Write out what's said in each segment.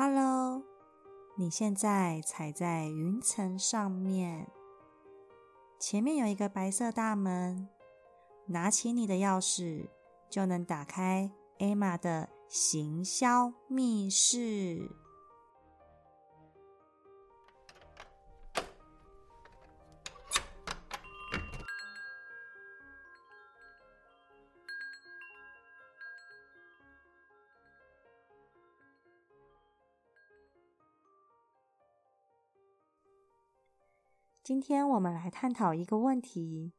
Hello，你现在踩在云层上面，前面有一个白色大门，拿起你的钥匙就能打开艾玛的行销密室。今天我们来探讨一个问题。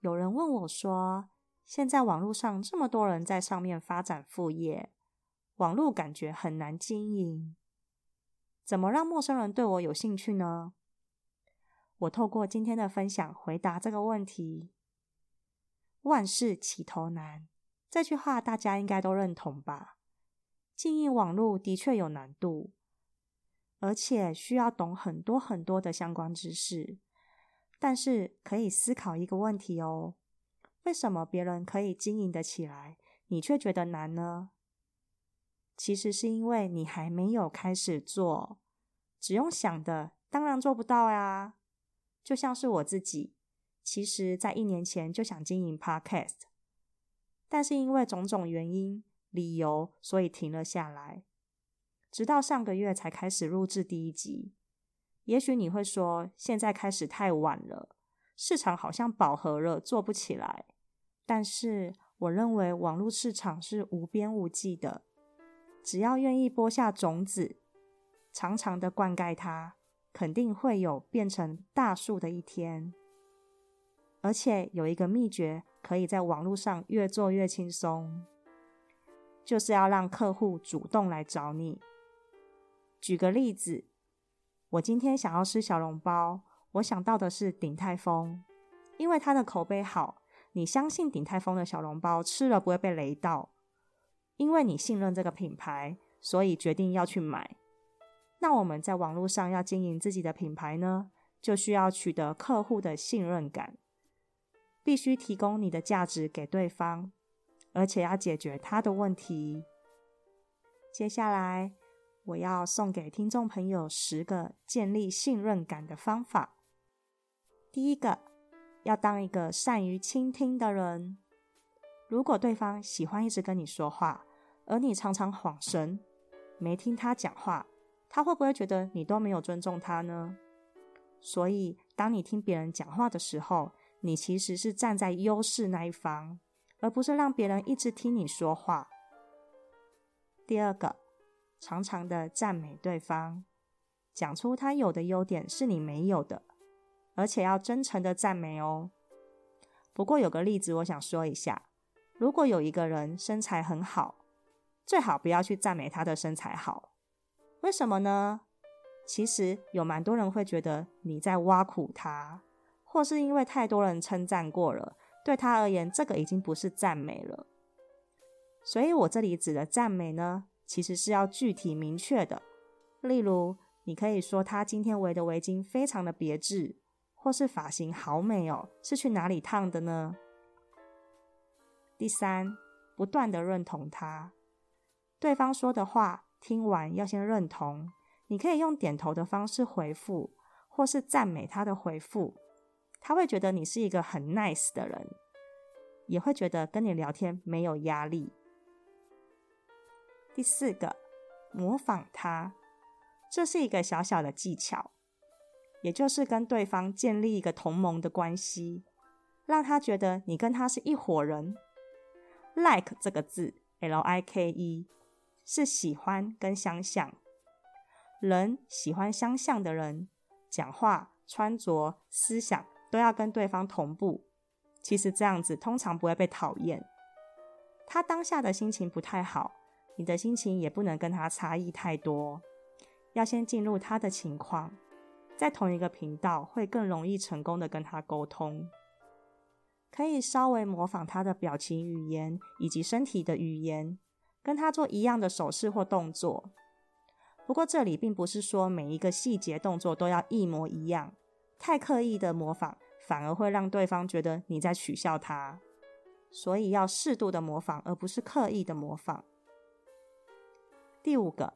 有人问我说：“现在网络上这么多人在上面发展副业，网络感觉很难经营，怎么让陌生人对我有兴趣呢？”我透过今天的分享回答这个问题。万事起头难，这句话大家应该都认同吧？经营网络的确有难度。而且需要懂很多很多的相关知识，但是可以思考一个问题哦：为什么别人可以经营得起来，你却觉得难呢？其实是因为你还没有开始做，只用想的，当然做不到呀。就像是我自己，其实在一年前就想经营 Podcast，但是因为种种原因、理由，所以停了下来。直到上个月才开始录制第一集。也许你会说，现在开始太晚了，市场好像饱和了，做不起来。但是我认为网络市场是无边无际的，只要愿意播下种子，常常的灌溉它，肯定会有变成大树的一天。而且有一个秘诀，可以在网络上越做越轻松，就是要让客户主动来找你。举个例子，我今天想要吃小笼包，我想到的是鼎泰丰，因为它的口碑好，你相信鼎泰丰的小笼包吃了不会被雷到，因为你信任这个品牌，所以决定要去买。那我们在网络上要经营自己的品牌呢，就需要取得客户的信任感，必须提供你的价值给对方，而且要解决他的问题。接下来。我要送给听众朋友十个建立信任感的方法。第一个，要当一个善于倾听的人。如果对方喜欢一直跟你说话，而你常常晃神，没听他讲话，他会不会觉得你都没有尊重他呢？所以，当你听别人讲话的时候，你其实是站在优势那一方，而不是让别人一直听你说话。第二个。常常的赞美对方，讲出他有的优点是你没有的，而且要真诚的赞美哦。不过有个例子，我想说一下：如果有一个人身材很好，最好不要去赞美他的身材好。为什么呢？其实有蛮多人会觉得你在挖苦他，或是因为太多人称赞过了，对他而言，这个已经不是赞美了。所以我这里指的赞美呢？其实是要具体明确的，例如，你可以说他今天围的围巾非常的别致，或是发型好美哦，是去哪里烫的呢？第三，不断的认同他，对方说的话听完要先认同，你可以用点头的方式回复，或是赞美他的回复，他会觉得你是一个很 nice 的人，也会觉得跟你聊天没有压力。第四个，模仿他，这是一个小小的技巧，也就是跟对方建立一个同盟的关系，让他觉得你跟他是一伙人。Like 这个字，L I K E，是喜欢跟相像。人喜欢相像的人，讲话、穿着、思想都要跟对方同步。其实这样子通常不会被讨厌。他当下的心情不太好。你的心情也不能跟他差异太多，要先进入他的情况，在同一个频道会更容易成功的跟他沟通。可以稍微模仿他的表情语言以及身体的语言，跟他做一样的手势或动作。不过这里并不是说每一个细节动作都要一模一样，太刻意的模仿反而会让对方觉得你在取笑他。所以要适度的模仿，而不是刻意的模仿。第五个，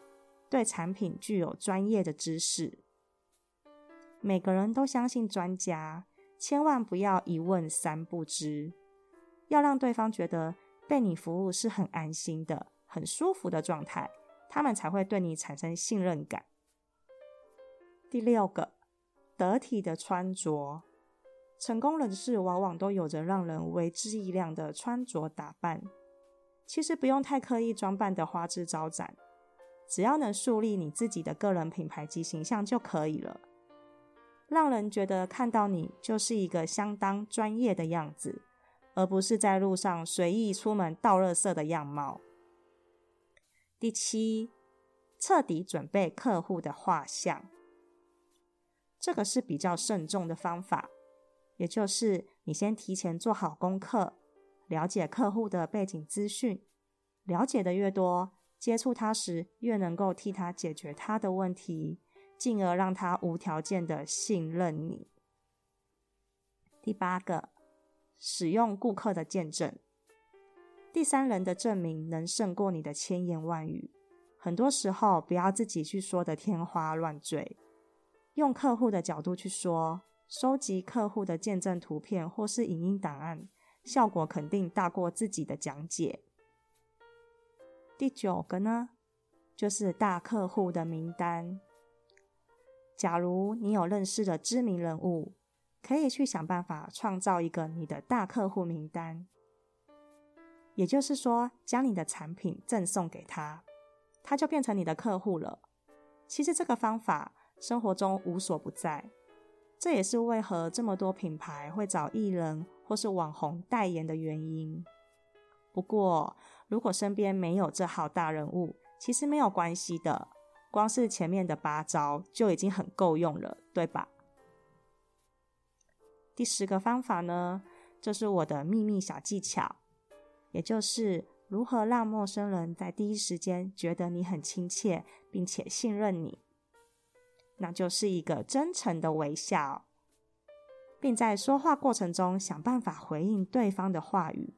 对产品具有专业的知识。每个人都相信专家，千万不要一问三不知，要让对方觉得被你服务是很安心的、很舒服的状态，他们才会对你产生信任感。第六个，得体的穿着。成功人士往往都有着让人为之一亮的穿着打扮。其实不用太刻意装扮的花枝招展，只要能树立你自己的个人品牌及形象就可以了，让人觉得看到你就是一个相当专业的样子，而不是在路上随意出门倒垃圾的样貌。第七，彻底准备客户的画像，这个是比较慎重的方法。也就是你先提前做好功课，了解客户的背景资讯，了解的越多，接触他时越能够替他解决他的问题，进而让他无条件的信任你。第八个，使用顾客的见证，第三人的证明能胜过你的千言万语。很多时候，不要自己去说的天花乱坠，用客户的角度去说。收集客户的见证图片或是影音档案，效果肯定大过自己的讲解。第九个呢，就是大客户的名单。假如你有认识的知名人物，可以去想办法创造一个你的大客户名单。也就是说，将你的产品赠送给他，他就变成你的客户了。其实这个方法生活中无所不在。这也是为何这么多品牌会找艺人或是网红代言的原因。不过，如果身边没有这号大人物，其实没有关系的，光是前面的八招就已经很够用了，对吧？第十个方法呢，这是我的秘密小技巧，也就是如何让陌生人在第一时间觉得你很亲切，并且信任你。那就是一个真诚的微笑，并在说话过程中想办法回应对方的话语。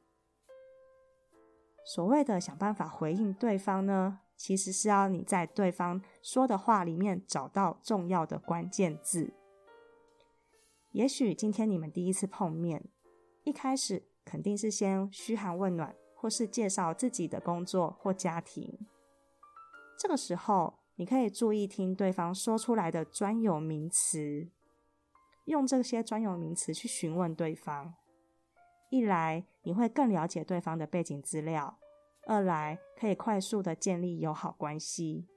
所谓的想办法回应对方呢，其实是要你在对方说的话里面找到重要的关键字。也许今天你们第一次碰面，一开始肯定是先嘘寒问暖，或是介绍自己的工作或家庭。这个时候。你可以注意听对方说出来的专有名词，用这些专有名词去询问对方。一来你会更了解对方的背景资料，二来可以快速的建立友好关系，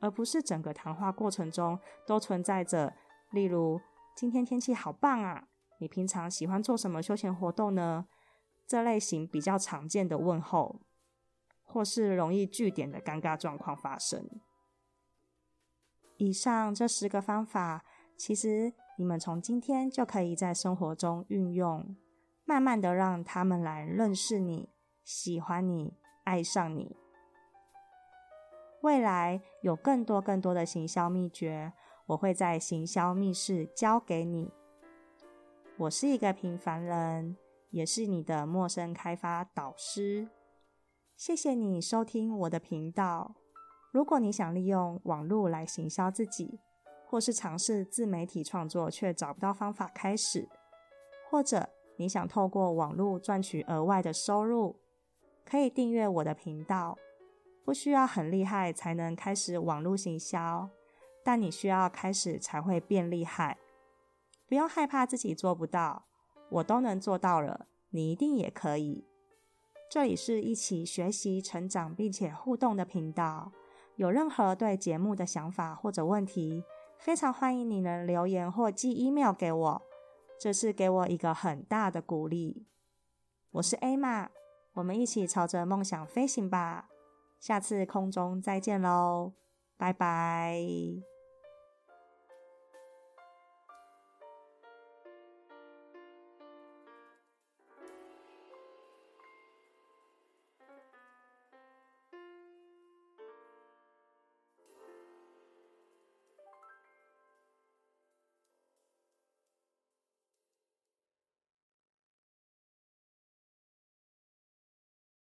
而不是整个谈话过程中都存在着，例如今天天气好棒啊，你平常喜欢做什么休闲活动呢？这类型比较常见的问候，或是容易据点的尴尬状况发生。以上这十个方法，其实你们从今天就可以在生活中运用，慢慢的让他们来认识你、喜欢你、爱上你。未来有更多更多的行销秘诀，我会在行销密室教给你。我是一个平凡人，也是你的陌生开发导师。谢谢你收听我的频道。如果你想利用网络来行销自己，或是尝试自媒体创作却找不到方法开始，或者你想透过网络赚取额外的收入，可以订阅我的频道。不需要很厉害才能开始网络行销，但你需要开始才会变厉害。不用害怕自己做不到，我都能做到了，你一定也可以。这里是一起学习、成长并且互动的频道。有任何对节目的想法或者问题，非常欢迎你能留言或寄 email 给我，这是给我一个很大的鼓励。我是 A 玛，我们一起朝着梦想飞行吧！下次空中再见喽，拜拜。